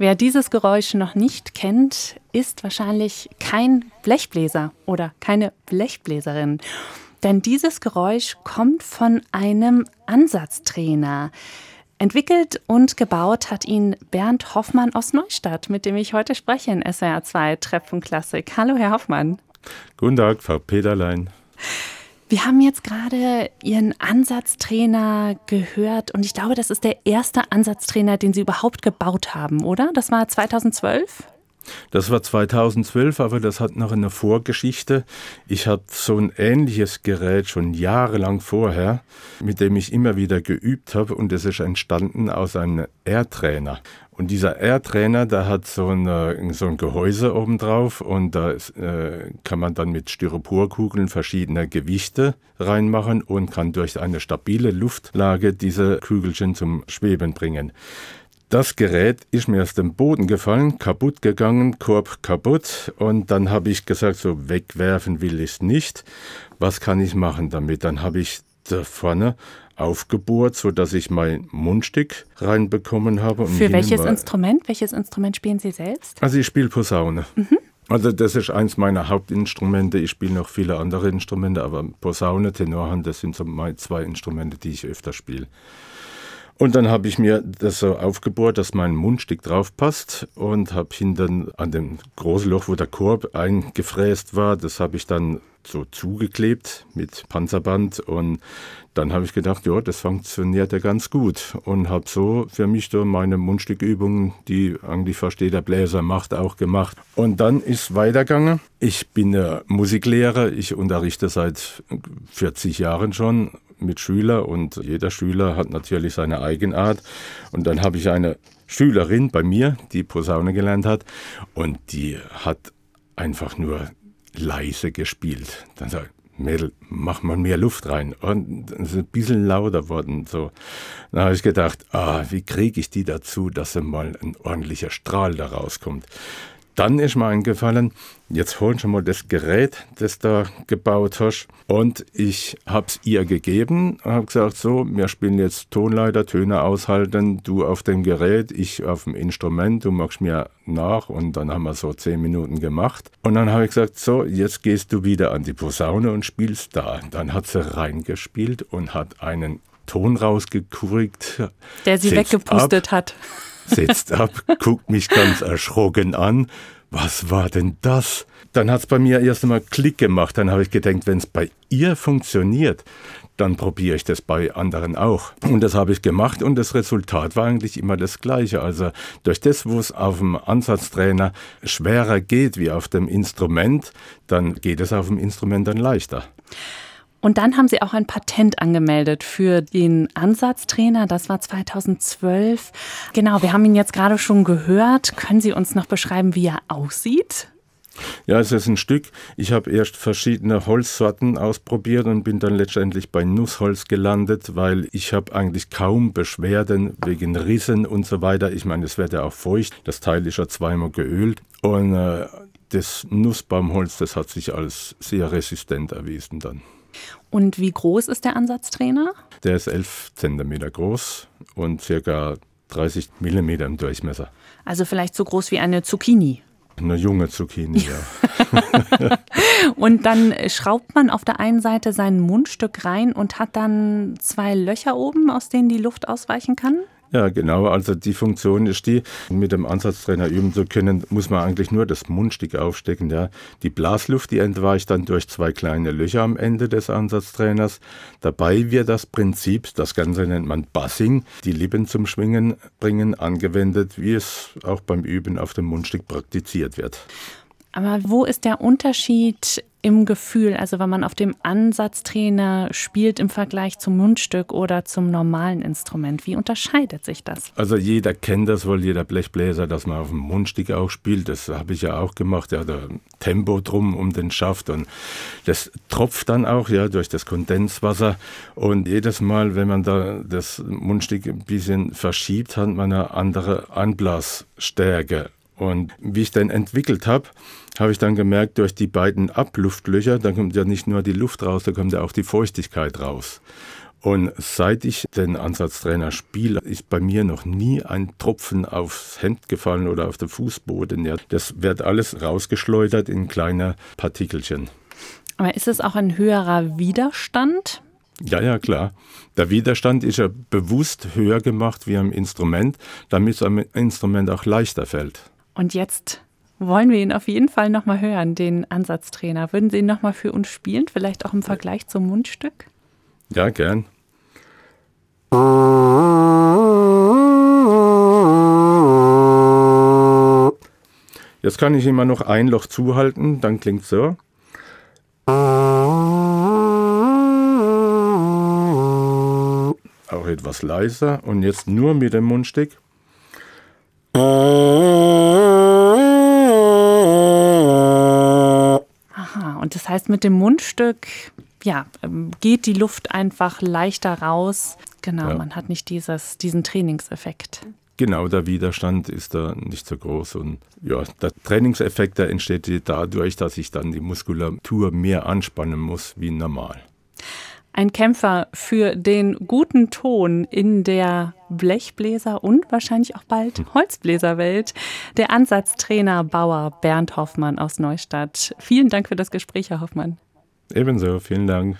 Wer dieses Geräusch noch nicht kennt, ist wahrscheinlich kein Blechbläser oder keine Blechbläserin. Denn dieses Geräusch kommt von einem Ansatztrainer. Entwickelt und gebaut hat ihn Bernd Hoffmann aus Neustadt, mit dem ich heute spreche in SWR 2 Treppenklassik. Hallo, Herr Hoffmann. Guten Tag, Frau Peterlein. Wir haben jetzt gerade Ihren Ansatztrainer gehört und ich glaube, das ist der erste Ansatztrainer, den Sie überhaupt gebaut haben, oder? Das war 2012? Das war 2012, aber das hat noch eine Vorgeschichte. Ich habe so ein ähnliches Gerät schon jahrelang vorher, mit dem ich immer wieder geübt habe und es ist entstanden aus einem Airtrainer. Und dieser Air-Trainer, der hat so, eine, so ein Gehäuse oben drauf und da äh, kann man dann mit Styroporkugeln verschiedene Gewichte reinmachen und kann durch eine stabile Luftlage diese Kügelchen zum Schweben bringen. Das Gerät ist mir aus dem Boden gefallen, kaputt gegangen, Korb kaputt und dann habe ich gesagt, so wegwerfen will ich es nicht. Was kann ich machen damit? Dann habe ich da vorne aufgebohrt, sodass ich mein Mundstück reinbekommen habe. Für welches Instrument? Welches Instrument spielen Sie selbst? Also ich spiele Posaune. Mhm. Also das ist eins meiner Hauptinstrumente. Ich spiele noch viele andere Instrumente, aber Posaune, Tenorhand, das sind so meine zwei Instrumente, die ich öfter spiele. Und dann habe ich mir das so aufgebohrt, dass mein Mundstück drauf passt und habe hinten an dem großen Loch, wo der Korb eingefräst war, das habe ich dann so zugeklebt mit Panzerband und dann habe ich gedacht, ja, das funktioniert ja ganz gut und habe so für mich da meine Mundstückübungen, die eigentlich fast jeder Bläser macht, auch gemacht. Und dann ist weitergegangen. Ich bin Musiklehrer, ich unterrichte seit 40 Jahren schon mit Schülern und jeder Schüler hat natürlich seine Eigenart. Und dann habe ich eine Schülerin bei mir, die Posaune gelernt hat und die hat einfach nur leise gespielt. Dann sagt Mädel, mach mal mehr Luft rein. Und es ist ein bisschen lauter worden. So. Dann habe ich gedacht, ah, wie kriege ich die dazu, dass mal ein ordentlicher Strahl da rauskommt. Dann ist mir eingefallen, jetzt holen schon mal das Gerät, das da gebaut hast. Und ich habe es ihr gegeben und habe gesagt, so, wir spielen jetzt Tonleiter, Töne aushalten, du auf dem Gerät, ich auf dem Instrument, du machst mir nach. Und dann haben wir so zehn Minuten gemacht. Und dann habe ich gesagt, so, jetzt gehst du wieder an die Posaune und spielst da. Dann hat sie reingespielt und hat einen Ton rausgekriegt. Der sie weggepustet ab. hat setzt ab, guckt mich ganz erschrocken an. Was war denn das? Dann hat es bei mir erst einmal Klick gemacht. Dann habe ich gedacht, wenn es bei ihr funktioniert, dann probiere ich das bei anderen auch. Und das habe ich gemacht und das Resultat war eigentlich immer das gleiche. Also durch das, wo es auf dem Ansatztrainer schwerer geht wie auf dem Instrument, dann geht es auf dem Instrument dann leichter. Und dann haben Sie auch ein Patent angemeldet für den Ansatztrainer. Das war 2012. Genau, wir haben ihn jetzt gerade schon gehört. Können Sie uns noch beschreiben, wie er aussieht? Ja, es ist ein Stück. Ich habe erst verschiedene Holzsorten ausprobiert und bin dann letztendlich bei Nussholz gelandet, weil ich habe eigentlich kaum Beschwerden wegen Rissen und so weiter. Ich meine, es wird ja auch feucht. Das Teil ist ja zweimal geölt und äh, das Nussbaumholz, das hat sich als sehr resistent erwiesen dann. Und wie groß ist der Ansatztrainer? Der ist 11 cm groß und circa 30 mm im Durchmesser. Also vielleicht so groß wie eine Zucchini. Eine junge Zucchini, ja. und dann schraubt man auf der einen Seite sein Mundstück rein und hat dann zwei Löcher oben, aus denen die Luft ausweichen kann? Ja, genau. Also die Funktion ist die, mit dem Ansatztrainer üben zu können, muss man eigentlich nur das Mundstück aufstecken. Ja. Die Blasluft, die entweicht dann durch zwei kleine Löcher am Ende des Ansatztrainers. Dabei wird das Prinzip, das Ganze nennt man Buzzing, die Lippen zum Schwingen bringen, angewendet, wie es auch beim Üben auf dem Mundstück praktiziert wird. Aber wo ist der Unterschied im Gefühl, also wenn man auf dem Ansatztrainer spielt im Vergleich zum Mundstück oder zum normalen Instrument? Wie unterscheidet sich das? Also jeder kennt das wohl, jeder Blechbläser, dass man auf dem Mundstück auch spielt. Das habe ich ja auch gemacht. Ja, da Tempo drum um den Schaft und das tropft dann auch ja durch das Kondenswasser und jedes Mal, wenn man da das Mundstück ein bisschen verschiebt, hat man eine andere Anblasstärke und wie ich dann entwickelt habe, habe ich dann gemerkt, durch die beiden Abluftlöcher, da kommt ja nicht nur die Luft raus, da kommt ja auch die Feuchtigkeit raus. Und seit ich den Ansatztrainer spiele, ist bei mir noch nie ein Tropfen aufs Hemd gefallen oder auf den Fußboden. Ja, das wird alles rausgeschleudert in kleine Partikelchen. Aber ist es auch ein höherer Widerstand? Ja, ja, klar. Der Widerstand ist ja bewusst höher gemacht wie am Instrument, damit es am Instrument auch leichter fällt. Und jetzt wollen wir ihn auf jeden Fall nochmal hören, den Ansatztrainer. Würden Sie ihn nochmal für uns spielen, vielleicht auch im Vergleich zum Mundstück? Ja, gern. Jetzt kann ich immer noch ein Loch zuhalten, dann klingt so. Auch etwas leiser und jetzt nur mit dem Mundstück. Und das heißt mit dem Mundstück, ja, ähm, geht die Luft einfach leichter raus. Genau, ja. man hat nicht dieses, diesen Trainingseffekt. Genau, der Widerstand ist da nicht so groß. Und ja, der Trainingseffekt, der entsteht dadurch, dass ich dann die Muskulatur mehr anspannen muss wie normal. Ein Kämpfer für den guten Ton in der Blechbläser und wahrscheinlich auch bald hm. Holzbläserwelt. Der Ansatztrainer Bauer Bernd Hoffmann aus Neustadt. Vielen Dank für das Gespräch, Herr Hoffmann. Ebenso, vielen Dank.